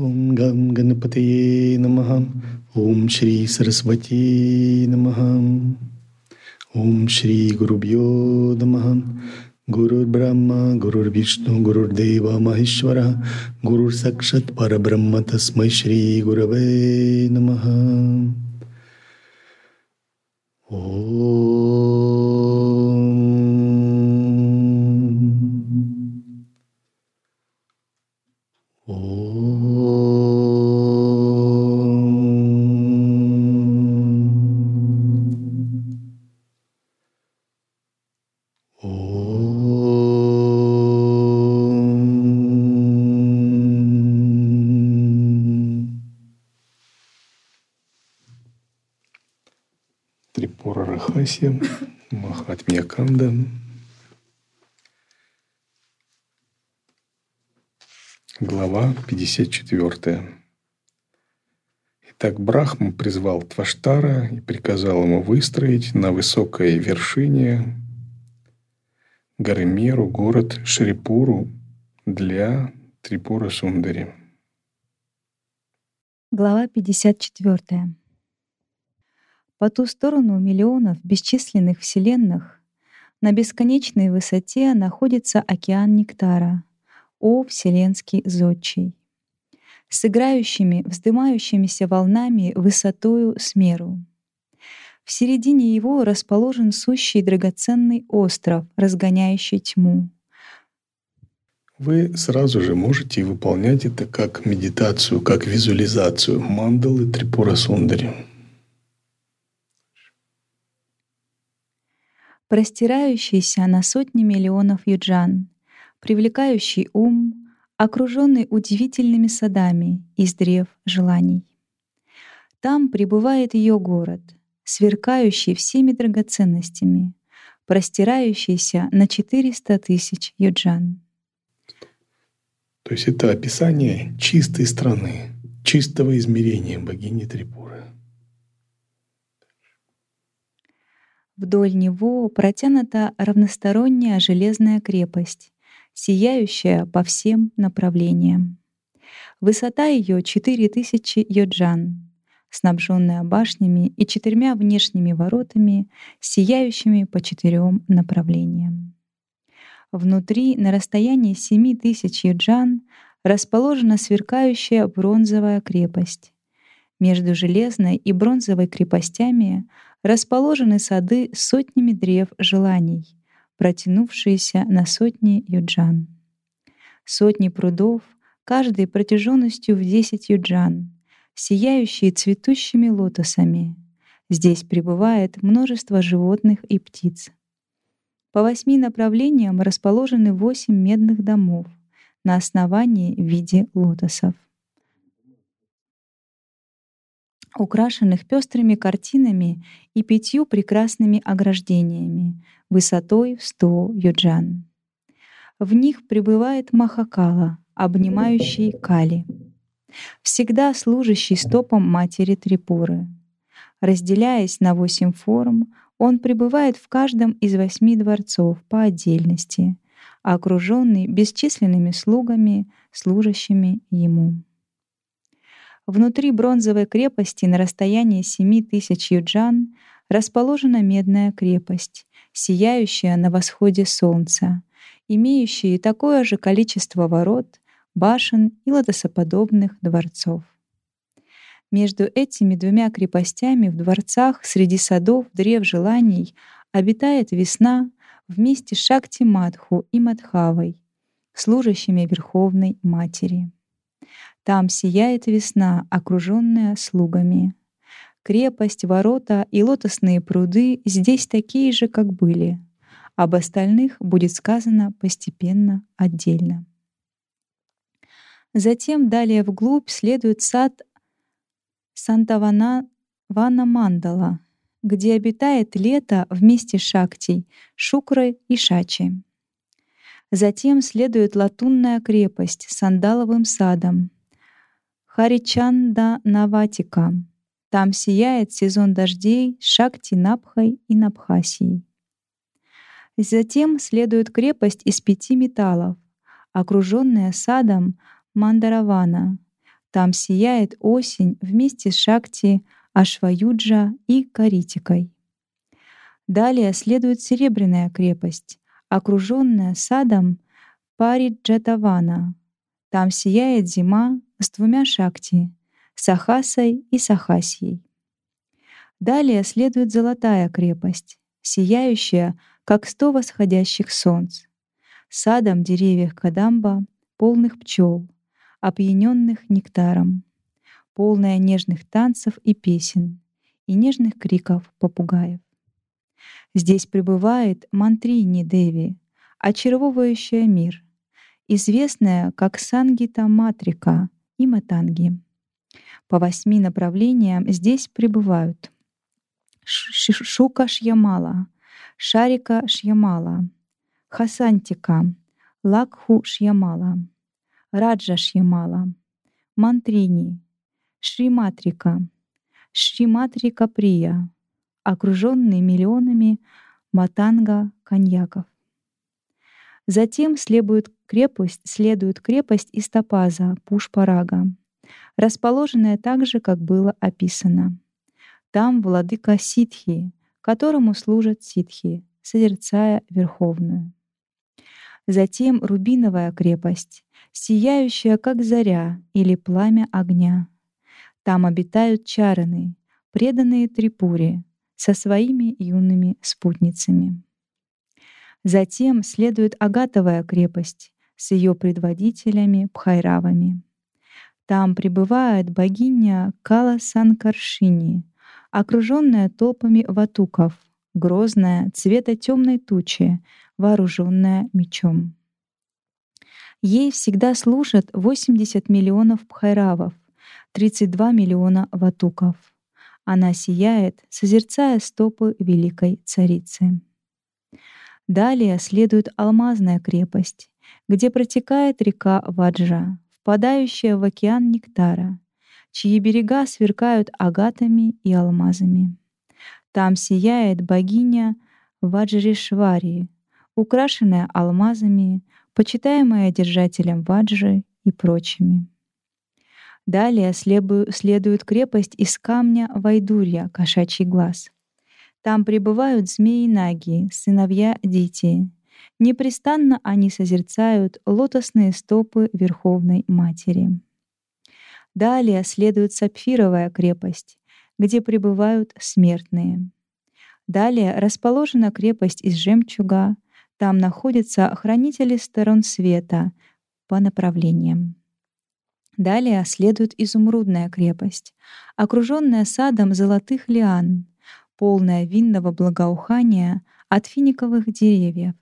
ॐ गं गणपतये नमः। ॐ श्री सरस्वती नमः। ॐ श्री गुरुभ्यो नमः। गुरुर्ब्रह्मा गुरुर्विष्णु गुरुर्देव महेश्वरः गुरुर्सक्षत् परब्रह्म तस्मै श्रीगुरवे नमः। Трипура Рахаси, Махатмья Канда. Глава 54. Итак, Брахма призвал Тваштара и приказал ему выстроить на высокой вершине горы Меру город Шрипуру для Трипура Сундари. Глава 54. По ту сторону миллионов бесчисленных вселенных на бесконечной высоте находится океан нектара, о вселенский зодчий, с играющими, вздымающимися волнами высотою с меру. В середине его расположен сущий драгоценный остров, разгоняющий тьму. Вы сразу же можете выполнять это как медитацию, как визуализацию мандалы Трипура Сундари. Простирающийся на сотни миллионов юджан, привлекающий ум, окруженный удивительными садами из древ желаний. Там пребывает ее город, сверкающий всеми драгоценностями, простирающийся на 400 тысяч юджан. То есть это описание чистой страны, чистого измерения богини Трипуры. Вдоль него протянута равносторонняя железная крепость, сияющая по всем направлениям. Высота ее 4000 йоджан, снабженная башнями и четырьмя внешними воротами, сияющими по четырем направлениям. Внутри, на расстоянии 7000 йоджан, расположена сверкающая бронзовая крепость. Между железной и бронзовой крепостями расположены сады с сотнями древ желаний, протянувшиеся на сотни юджан. Сотни прудов, каждый протяженностью в 10 юджан, сияющие цветущими лотосами. Здесь пребывает множество животных и птиц. По восьми направлениям расположены восемь медных домов на основании в виде лотосов украшенных пестрыми картинами и пятью прекрасными ограждениями высотой в 100 юджан. В них пребывает Махакала, обнимающий Кали, всегда служащий стопом матери Трипуры. Разделяясь на восемь форм, он пребывает в каждом из восьми дворцов по отдельности, окруженный бесчисленными слугами, служащими ему. Внутри бронзовой крепости на расстоянии 7 тысяч юджан расположена медная крепость, сияющая на восходе солнца, имеющая такое же количество ворот, башен и лотосоподобных дворцов. Между этими двумя крепостями в дворцах среди садов древ желаний обитает весна вместе с Шакти Мадху и Мадхавой, служащими Верховной Матери. Там сияет весна, окруженная слугами. Крепость, ворота и лотосные пруды здесь такие же, как были. Об остальных будет сказано постепенно, отдельно. Затем далее вглубь следует сад Сантавана Вана Мандала, где обитает лето вместе с Шактей, Шукрой и Шачи. Затем следует латунная крепость с сандаловым садом, Харичанда Наватика. Там сияет сезон дождей Шакти Напхой и Напхасией. Затем следует крепость из пяти металлов, окруженная садом Мандаравана. Там сияет осень вместе с Шакти, Ашваюджа и Каритикой. Далее следует Серебряная крепость, окруженная садом Париджатавана. Там сияет зима с двумя Шакти — Сахасой и Сахасьей. Далее следует Золотая крепость, сияющая, как сто восходящих солнц, садом деревьев Кадамба, полных пчел, опьяненных нектаром, полная нежных танцев и песен и нежных криков попугаев. Здесь пребывает Мантрини Деви, очаровывающая мир, известная как Сангита Матрика и Матанги. По восьми направлениям здесь пребывают Шука Шьямала, Шарика Шьямала, Хасантика, Лакху Шьямала, Раджа Шьямала, Мантрини, Шриматрика, Шриматрика Прия, окруженный миллионами матанга коньяков. Затем следует крепость, следует крепость из топаза Пушпарага, расположенная так же, как было описано. Там владыка ситхи, которому служат ситхи, созерцая Верховную. Затем рубиновая крепость, сияющая как заря или пламя огня. Там обитают чараны, преданные Трипуре, со своими юными спутницами. Затем следует Агатовая крепость с ее предводителями Пхайравами. Там пребывает богиня Кала Санкаршини, окруженная толпами ватуков, грозная, цвета темной тучи, вооруженная мечом. Ей всегда служат 80 миллионов пхайравов, 32 миллиона ватуков. Она сияет, созерцая стопы великой царицы. Далее следует алмазная крепость, где протекает река Ваджа, впадающая в океан нектара, чьи берега сверкают агатами и алмазами. Там сияет богиня Ваджришвари, украшенная алмазами, почитаемая держателем ваджи и прочими. Далее следует крепость из камня Вайдурья, кошачий глаз. Там пребывают змеи-наги, сыновья Дити. Непрестанно они созерцают лотосные стопы Верховной Матери. Далее следует Сапфировая крепость, где пребывают смертные. Далее расположена крепость из жемчуга. Там находятся хранители сторон света по направлениям. Далее следует изумрудная крепость, окруженная садом золотых лиан, полная винного благоухания от финиковых деревьев.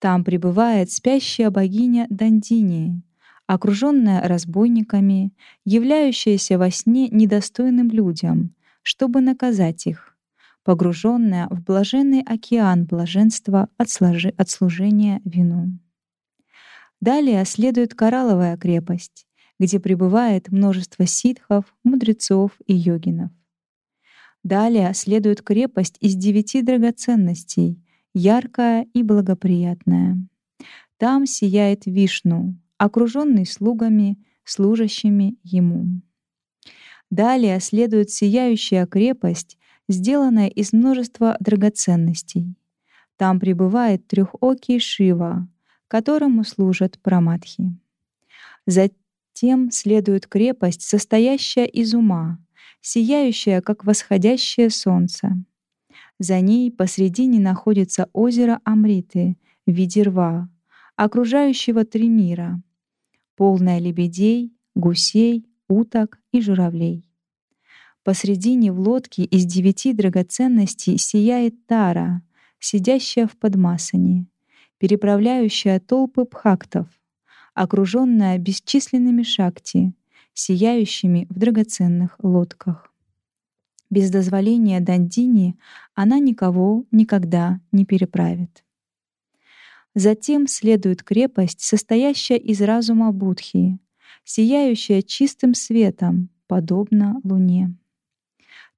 Там пребывает спящая богиня Дандини, окруженная разбойниками, являющаяся во сне недостойным людям, чтобы наказать их, погруженная в блаженный океан блаженства от, сложи, от служения вину. Далее следует коралловая крепость, где пребывает множество ситхов, мудрецов и йогинов. Далее следует крепость из девяти драгоценностей, яркая и благоприятная. Там сияет Вишну, окруженный слугами, служащими ему. Далее следует сияющая крепость, сделанная из множества драгоценностей. Там пребывает трехокий Шива, которому служат праматхи. Затем тем следует крепость, состоящая из ума, сияющая, как восходящее солнце. За ней посредине находится озеро Амриты в виде рва, окружающего три мира, полное лебедей, гусей, уток и журавлей. Посредине в лодке из девяти драгоценностей сияет Тара, сидящая в подмасане, переправляющая толпы пхактов, окруженная бесчисленными шакти, сияющими в драгоценных лодках. Без дозволения Дандини она никого никогда не переправит. Затем следует крепость, состоящая из разума Будхи, сияющая чистым светом, подобно луне.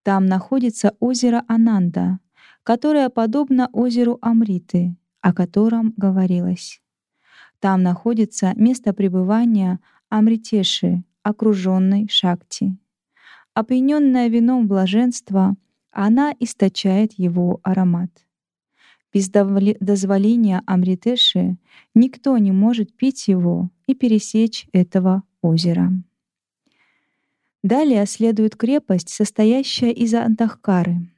Там находится озеро Ананда, которое подобно озеру Амриты, о котором говорилось. Там находится место пребывания Амритеши, окруженной Шакти. Опьяненная вином блаженства, она источает его аромат. Без дозволения Амритеши никто не может пить его и пересечь этого озера. Далее следует крепость, состоящая из Антахкары,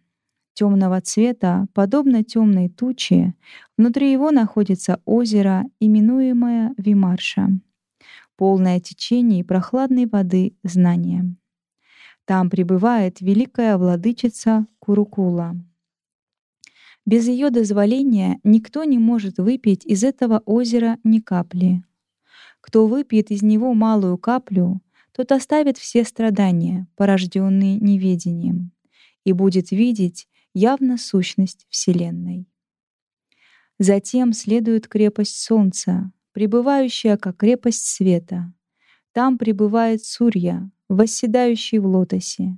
темного цвета, подобно темной туче. Внутри его находится озеро, именуемое Вимарша, полное течений прохладной воды знания. Там пребывает великая владычица Курукула — без ее дозволения никто не может выпить из этого озера ни капли. Кто выпьет из него малую каплю, тот оставит все страдания, порожденные неведением, и будет видеть явно сущность Вселенной. Затем следует крепость Солнца, пребывающая как крепость света. Там пребывает Сурья, восседающий в лотосе,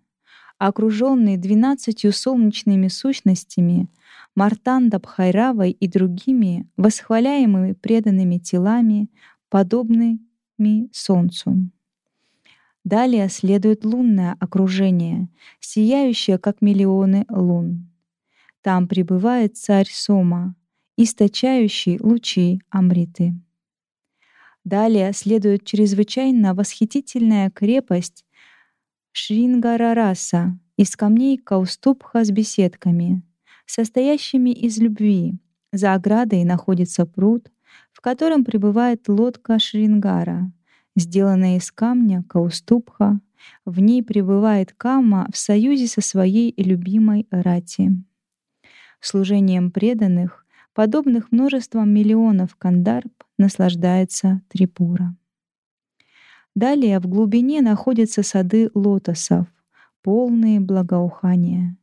окруженный двенадцатью солнечными сущностями — Мартанда Бхайравой и другими, восхваляемыми преданными телами, подобными Солнцу. Далее следует лунное окружение, сияющее, как миллионы лун. Там пребывает царь Сома, источающий лучи Амриты. Далее следует чрезвычайно восхитительная крепость Шрингарараса из камней Каустубха с беседками, состоящими из любви. За оградой находится пруд, в котором пребывает лодка Шрингара, сделанная из камня Каустубха. В ней пребывает Кама в союзе со своей любимой Рати. Служением преданных, подобных множеством миллионов кандарб, наслаждается Трипура. Далее в глубине находятся сады лотосов, полные благоухания.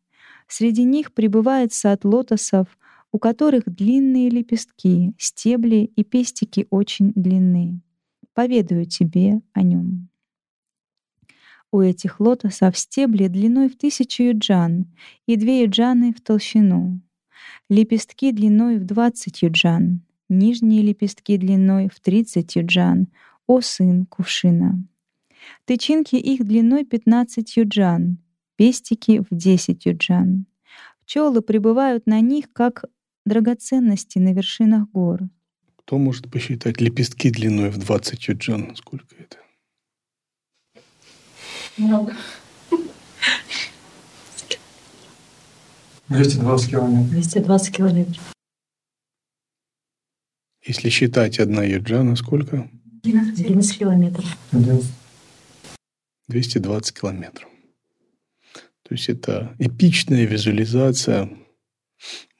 Среди них пребывает сад лотосов, у которых длинные лепестки, стебли и пестики очень длинные. Поведаю тебе о нем. У этих лотосов стебли длиной в тысячу юджан и две юджаны в толщину. Лепестки длиной в двадцать юджан, нижние лепестки длиной в тридцать юджан, о сын кувшина. Тычинки их длиной пятнадцать юджан, пестики в 10 юджан. Пчелы прибывают на них, как драгоценности на вершинах гор. Кто может посчитать лепестки длиной в 20 юджан? Сколько это? Много. 220 километров. 220 километров. Если считать одна юджана, сколько? 11 километров. 220 километров. То есть это эпичная визуализация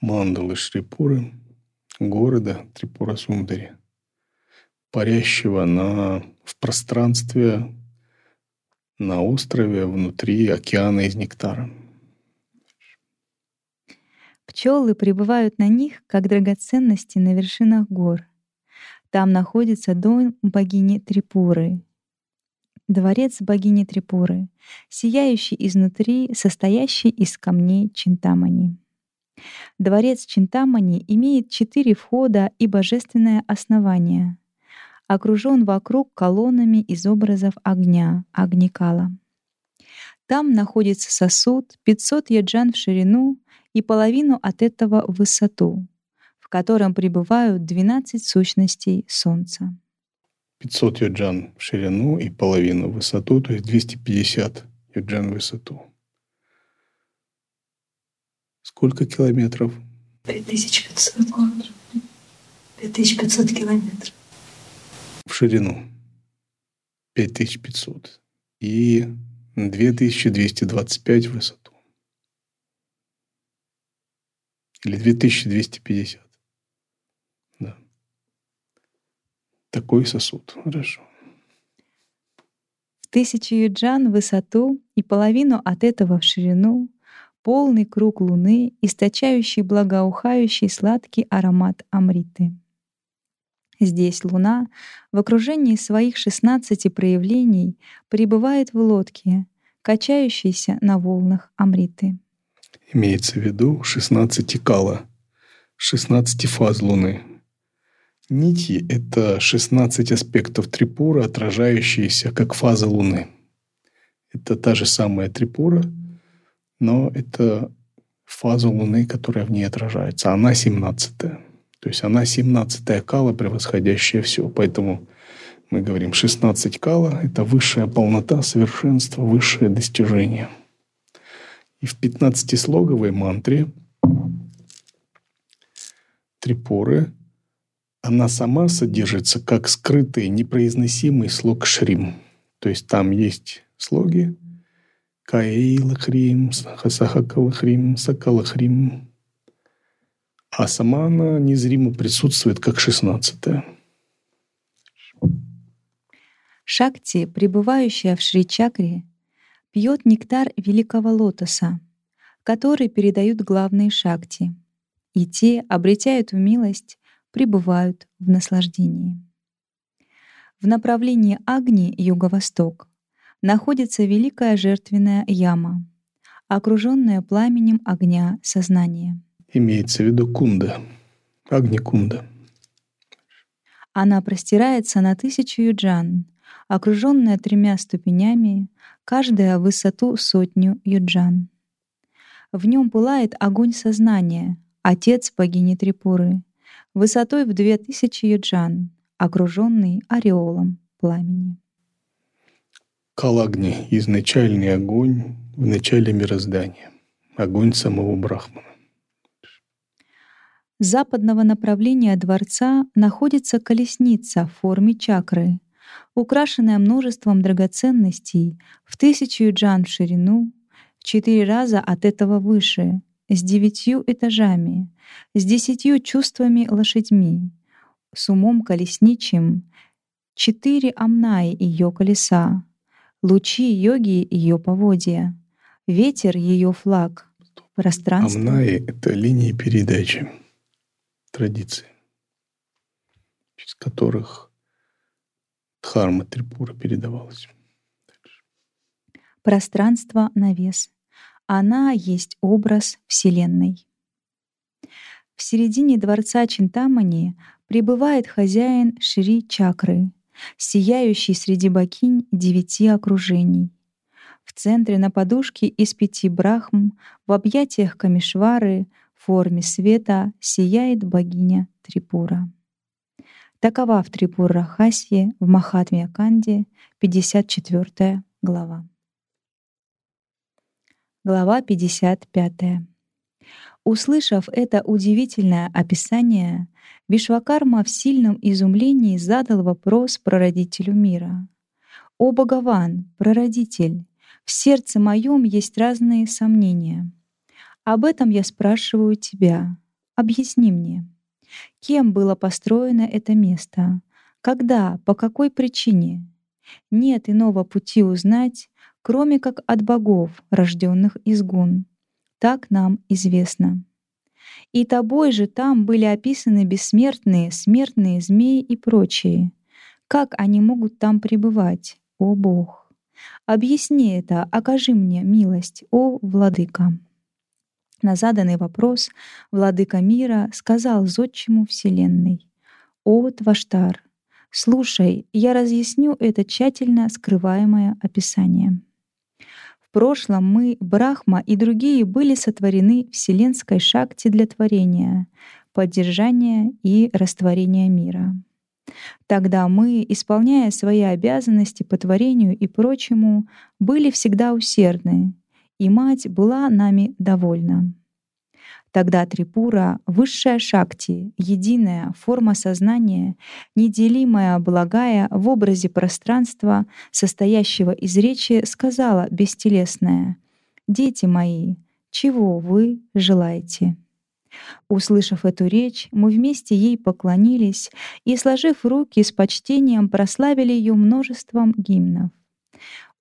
мандалы Шрипуры, города Трипура-Сундари, парящего на, в пространстве на острове внутри океана из нектара. Пчелы прибывают на них, как драгоценности на вершинах гор. Там находится дом богини Трипуры, дворец богини Трипуры, сияющий изнутри, состоящий из камней Чинтамани. Дворец Чинтамани имеет четыре входа и божественное основание. Окружен вокруг колоннами из образов огня, Агникала. Там находится сосуд 500 яджан в ширину и половину от этого в высоту, в котором пребывают 12 сущностей Солнца. 500 юджан в ширину и половину в высоту, то есть 250 юджан в высоту. Сколько километров? 5500 километров. 5500 километров. В ширину 5500 и 2225 в высоту. Или 2250. Такой сосуд. Хорошо. В тысячу юджан в высоту и половину от этого в ширину полный круг луны, источающий благоухающий сладкий аромат амриты. Здесь луна в окружении своих шестнадцати проявлений пребывает в лодке, качающейся на волнах амриты. Имеется в виду 16 кала, 16 фаз луны, Нити — это 16 аспектов трипура, отражающиеся как фаза Луны. Это та же самая трипура, но это фаза Луны, которая в ней отражается. Она 17-я. То есть она 17-я кала, превосходящая все. Поэтому мы говорим 16 кала — это высшая полнота, совершенство, высшее достижение. И в 15-слоговой мантре Трипуры она сама содержится как скрытый, непроизносимый слог шрим. То есть там есть слоги Каэйлахрим, Хасахакалахрим, Сакалахрим. А сама она незримо присутствует как шестнадцатая. Шакти, пребывающая в Шри-чакре, пьет нектар великого лотоса, который передают главные шакти, и те, обретя эту милость, пребывают в наслаждении. В направлении Агни, юго-восток, находится великая жертвенная яма, окруженная пламенем огня сознания. Имеется в виду кунда, Агни-кунда. Она простирается на тысячу юджан, окруженная тремя ступенями, каждая в высоту сотню юджан. В нем пылает огонь сознания, отец богини Трипуры, высотой в две тысячи юджан, окруженный ореолом пламени. Калагни — изначальный огонь в начале мироздания, огонь самого Брахмана. С западного направления дворца находится колесница в форме чакры, украшенная множеством драгоценностей в тысячу юджан в ширину, в четыре раза от этого выше, с девятью этажами, с десятью чувствами лошадьми, с умом колесничим, четыре амнаи ее колеса, лучи йоги ее поводья, ветер ее флаг, пространство. Амнаи — это линии передачи, традиции, через которых дхарма Трипура передавалась. Пространство на вес. Она есть образ Вселенной. В середине дворца Чинтамани пребывает хозяин Шри Чакры, сияющий среди богинь девяти окружений. В центре на подушке из пяти брахм, в объятиях Камишвары, в форме света сияет богиня Трипура. Такова в Трипур-Рахасье в Махатме Канде, 54 глава. Глава 55. Услышав это удивительное описание, Вишвакарма в сильном изумлении задал вопрос прародителю мира. «О Богован, прародитель, в сердце моем есть разные сомнения. Об этом я спрашиваю тебя. Объясни мне, кем было построено это место, когда, по какой причине? Нет иного пути узнать, кроме как от богов, рожденных из гун. Так нам известно. И тобой же там были описаны бессмертные, смертные змеи и прочие. Как они могут там пребывать, о Бог? Объясни это, окажи мне милость, о Владыка. На заданный вопрос Владыка мира сказал зодчему Вселенной, «О Тваштар, слушай, я разъясню это тщательно скрываемое описание». В прошлом мы, Брахма и другие были сотворены вселенской шакти для творения, поддержания и растворения мира. Тогда мы, исполняя свои обязанности по творению и прочему, были всегда усердны, и Мать была нами довольна. Тогда Трипура, высшая шакти, единая форма сознания, неделимая, благая в образе пространства, состоящего из речи, сказала бестелесная «Дети мои, чего вы желаете?» Услышав эту речь, мы вместе ей поклонились и, сложив руки с почтением, прославили ее множеством гимнов.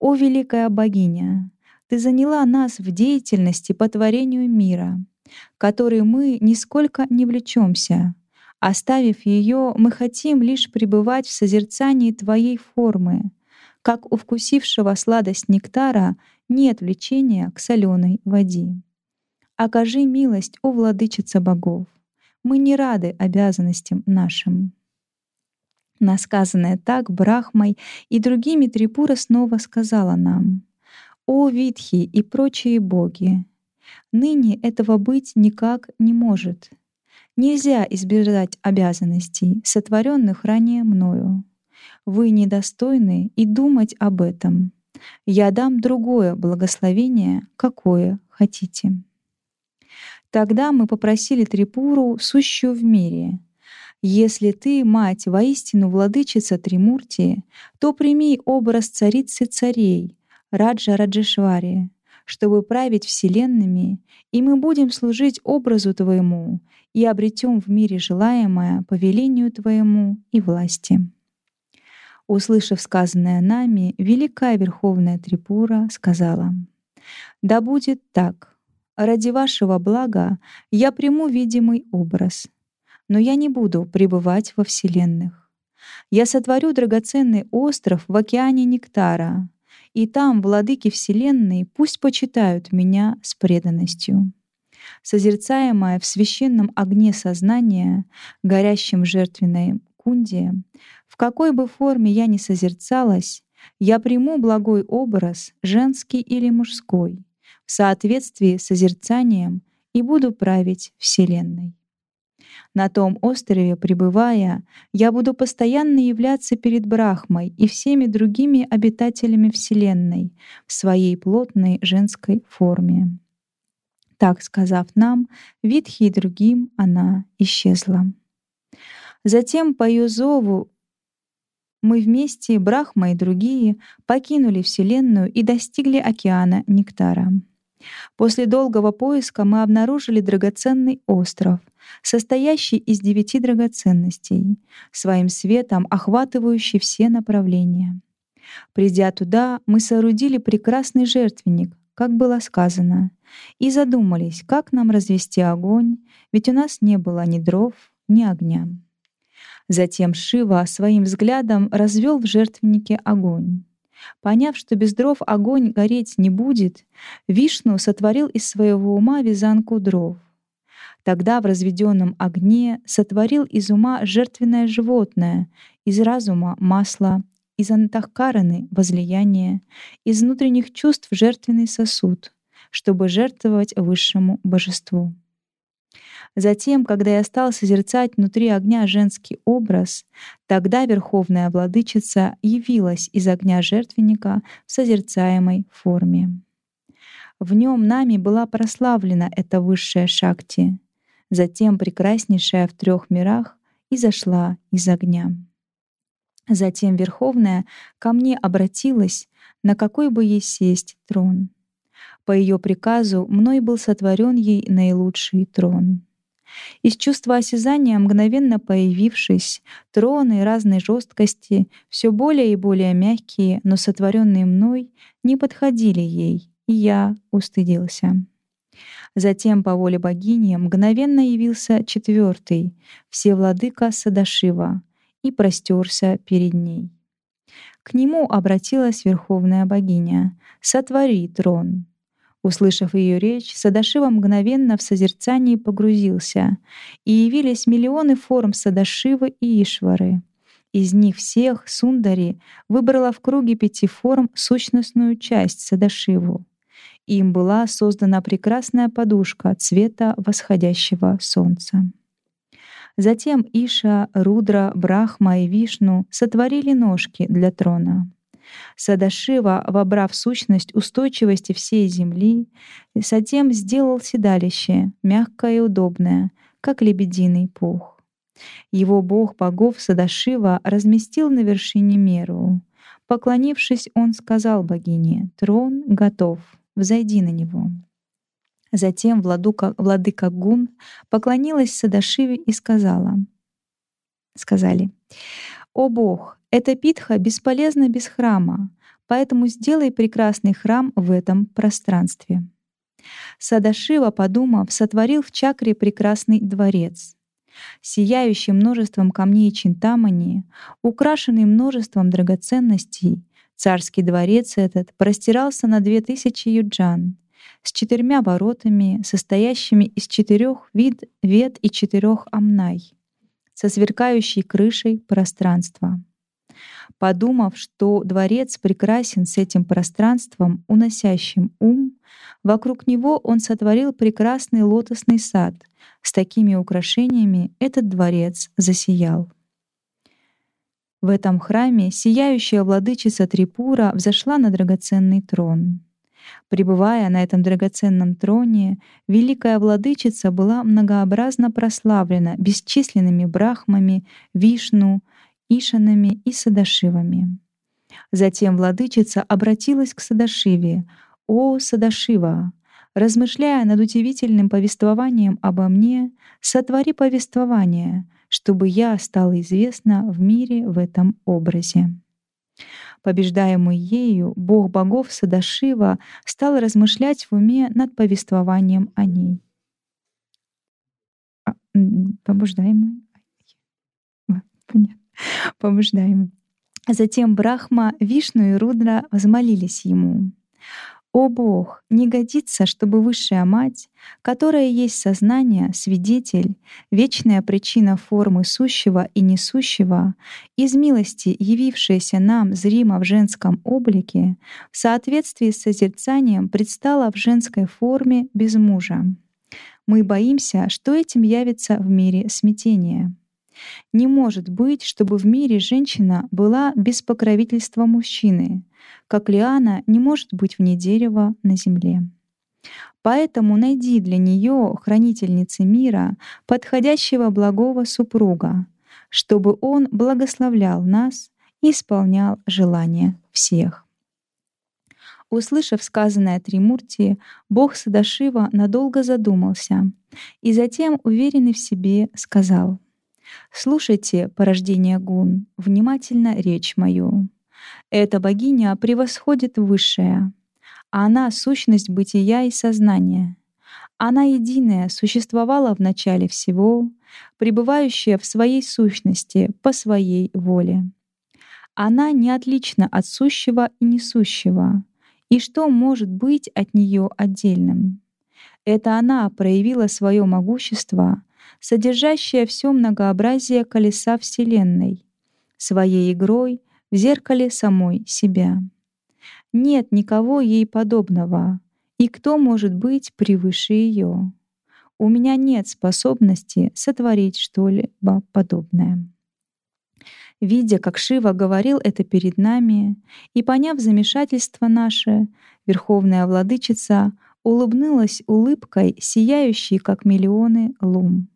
«О великая богиня! Ты заняла нас в деятельности по творению мира — которой мы нисколько не влечемся. Оставив ее, мы хотим лишь пребывать в созерцании Твоей формы. Как у вкусившего сладость нектара нет влечения к соленой воде. Окажи милость, о владычица богов. Мы не рады обязанностям нашим. Насказанное так Брахмой и другими Трипура снова сказала нам, «О Витхи и прочие боги! Ныне этого быть никак не может. Нельзя избежать обязанностей, сотворенных ранее мною. Вы недостойны и думать об этом. Я дам другое благословение, какое хотите». Тогда мы попросили Трипуру, сущую в мире, «Если ты, мать, воистину владычица Тримурти, то прими образ царицы царей, Раджа Раджешвари, чтобы править вселенными, и мы будем служить образу Твоему и обретем в мире желаемое по велению Твоему и власти». Услышав сказанное нами, Великая Верховная Трипура сказала, «Да будет так. Ради вашего блага я приму видимый образ, но я не буду пребывать во вселенных. Я сотворю драгоценный остров в океане Нектара, и там владыки вселенной пусть почитают меня с преданностью. Созерцаемое в священном огне сознания, горящем жертвенной кунде, в какой бы форме я ни созерцалась, я приму благой образ, женский или мужской, в соответствии с созерцанием и буду править Вселенной. На том острове, пребывая, я буду постоянно являться перед Брахмой и всеми другими обитателями Вселенной в своей плотной женской форме. Так сказав нам, Витхи и другим она исчезла. Затем по ее зову мы вместе, Брахма и другие, покинули Вселенную и достигли океана Нектара. После долгого поиска мы обнаружили драгоценный остров, состоящий из девяти драгоценностей, своим светом охватывающий все направления. Придя туда, мы соорудили прекрасный жертвенник, как было сказано, и задумались, как нам развести огонь, ведь у нас не было ни дров, ни огня. Затем Шива своим взглядом развел в жертвеннике огонь. Поняв, что без дров огонь гореть не будет, Вишну сотворил из своего ума вязанку дров. Тогда в разведенном огне сотворил из ума жертвенное животное, из разума — масло, из антахкараны — возлияние, из внутренних чувств — жертвенный сосуд, чтобы жертвовать высшему божеству. Затем, когда я стал созерцать внутри огня женский образ, тогда Верховная Владычица явилась из огня жертвенника в созерцаемой форме. В нем нами была прославлена эта высшая шакти, затем прекраснейшая в трех мирах и зашла из огня. Затем Верховная ко мне обратилась, на какой бы ей сесть трон. По ее приказу мной был сотворен ей наилучший трон. Из чувства осязания, мгновенно появившись, троны разной жесткости, все более и более мягкие, но сотворенные мной, не подходили ей, и я устыдился. Затем, по воле богини, мгновенно явился четвертый, всевладыка Садашива, и простерся перед ней. К нему обратилась верховная богиня «Сотвори трон». Услышав ее речь, Садашива мгновенно в созерцании погрузился, и явились миллионы форм Садашивы и Ишвары. Из них всех Сундари выбрала в круге пяти форм сущностную часть Садашиву. Им была создана прекрасная подушка цвета восходящего солнца. Затем Иша, Рудра, Брахма и Вишну сотворили ножки для трона. Садашива, вобрав сущность устойчивости всей земли, затем сделал седалище, мягкое и удобное, как лебединый пух. Его бог богов Садашива разместил на вершине Меру. Поклонившись, он сказал богине, «Трон готов, взойди на него». Затем владука, владыка Гун поклонилась Садашиве и сказала, сказали, «О Бог, эта питха бесполезна без храма, поэтому сделай прекрасный храм в этом пространстве. Садашива, подумав, сотворил в чакре прекрасный дворец. Сияющий множеством камней чинтамани, украшенный множеством драгоценностей, царский дворец этот простирался на две тысячи юджан, с четырьмя воротами, состоящими из четырех вид, вет и четырех амнай — со сверкающей крышей пространства. Подумав, что дворец прекрасен с этим пространством, уносящим ум, вокруг него он сотворил прекрасный лотосный сад. С такими украшениями этот дворец засиял. В этом храме сияющая владычица Трипура взошла на драгоценный трон. Пребывая на этом драгоценном троне, великая владычица была многообразно прославлена бесчисленными брахмами, вишну, ишанами и садашивами. Затем владычица обратилась к Садашиве. «О, Садашива! Размышляя над удивительным повествованием обо мне, сотвори повествование, чтобы я стала известна в мире в этом образе». Побеждаемый ею, бог богов Садашива стал размышлять в уме над повествованием о ней. А, побуждаемый. Понятно. Побуждаемый. Затем Брахма, Вишну и Рудра возмолились ему. О Бог, не годится, чтобы высшая мать, которая есть сознание, свидетель, вечная причина формы сущего и несущего, из милости, явившаяся нам зримо в женском облике, в соответствии с созерцанием предстала в женской форме без мужа. Мы боимся, что этим явится в мире смятение. Не может быть, чтобы в мире женщина была без покровительства мужчины, как лиана не может быть вне дерева на земле. Поэтому найди для нее, хранительницы мира, подходящего благого супруга, чтобы он благословлял нас и исполнял желания всех. Услышав сказанное Тримурти, бог Садашива надолго задумался и затем, уверенный в себе, сказал — Слушайте, порождение гун, внимательно речь мою. Эта богиня превосходит высшее. Она — сущность бытия и сознания. Она единая, существовала в начале всего, пребывающая в своей сущности по своей воле. Она не отлична от сущего и несущего. И что может быть от нее отдельным? Это она проявила свое могущество содержащая все многообразие колеса Вселенной, своей игрой в зеркале самой себя. Нет никого ей подобного, и кто может быть превыше ее? У меня нет способности сотворить что-либо подобное. Видя, как Шива говорил это перед нами, и поняв замешательство наше, Верховная Владычица улыбнулась улыбкой, сияющей, как миллионы лун.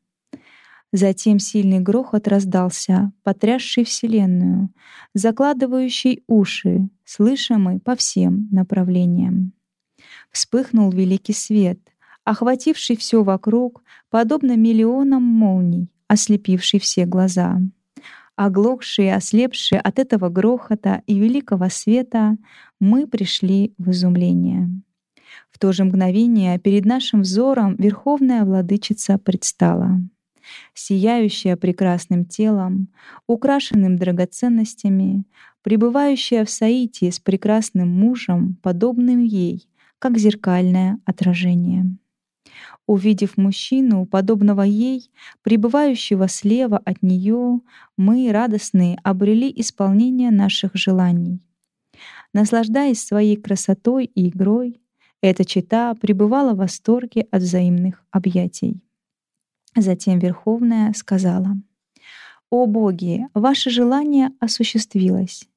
Затем сильный грохот раздался, потрясший Вселенную, закладывающий уши, слышимый по всем направлениям. Вспыхнул великий свет, охвативший все вокруг, подобно миллионам молний, ослепивший все глаза. Оглохшие ослепшие от этого грохота и великого света, мы пришли в изумление. В то же мгновение перед нашим взором Верховная Владычица предстала сияющая прекрасным телом, украшенным драгоценностями, пребывающая в соитии с прекрасным мужем, подобным ей, как зеркальное отражение. Увидев мужчину, подобного ей, пребывающего слева от нее, мы, радостные, обрели исполнение наших желаний. Наслаждаясь своей красотой и игрой, эта чита пребывала в восторге от взаимных объятий. Затем Верховная сказала, «О боги, ваше желание осуществилось.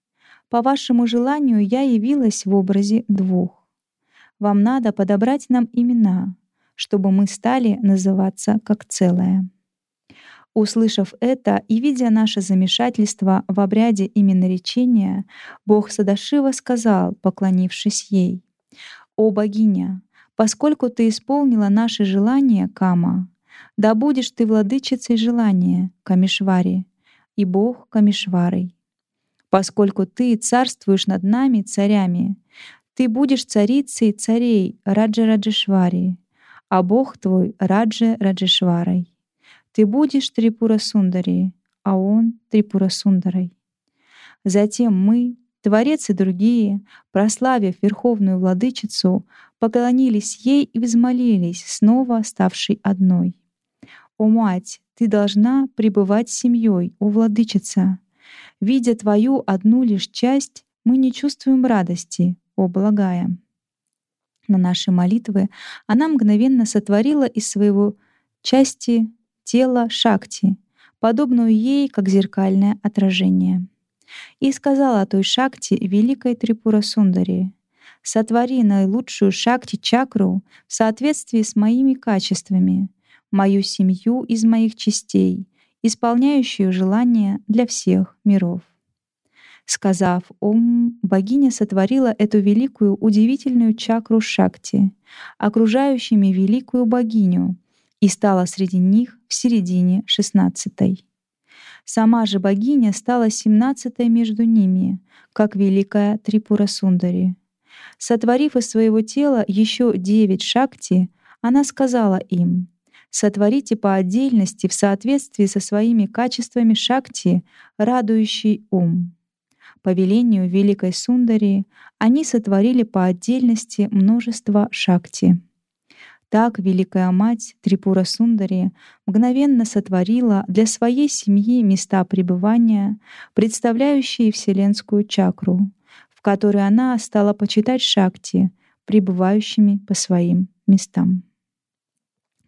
По вашему желанию я явилась в образе двух. Вам надо подобрать нам имена, чтобы мы стали называться как целое». Услышав это и видя наше замешательство в обряде именоречения, бог Садашива сказал, поклонившись ей, «О богиня, поскольку ты исполнила наше желание, Кама, да будешь ты владычицей желания, Камишвари, и Бог Камишварой. Поскольку ты царствуешь над нами, царями, ты будешь царицей царей Раджа Раджешвари, а Бог твой Раджа Раджешварой. Ты будешь Трипура Сундари, а он Трипура Сундарой. Затем мы, Творец и другие, прославив Верховную Владычицу, поклонились ей и взмолились, снова ставшей одной. «О мать, ты должна пребывать с семьей, о владычица! Видя твою одну лишь часть, мы не чувствуем радости, о благая!» На наши молитвы она мгновенно сотворила из своего части тела Шакти, подобную ей, как зеркальное отражение. И сказала той Шакти великой Трипура Сундари, «Сотвори наилучшую Шакти-чакру в соответствии с моими качествами, мою семью из моих частей, исполняющую желания для всех миров». Сказав «Ом», богиня сотворила эту великую удивительную чакру Шакти, окружающими великую богиню, и стала среди них в середине шестнадцатой. Сама же богиня стала семнадцатой между ними, как великая Трипура Сундари. Сотворив из своего тела еще девять шакти, она сказала им, «Сотворите по отдельности в соответствии со своими качествами шакти, радующий ум». По велению Великой Сундари они сотворили по отдельности множество шакти. Так Великая Мать Трипура Сундари мгновенно сотворила для своей семьи места пребывания, представляющие Вселенскую чакру, в которой она стала почитать шакти, пребывающими по своим местам.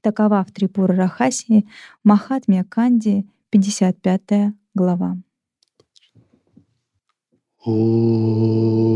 Такова в Трипура Рахаси, Махатмия Канди, 55 глава. Om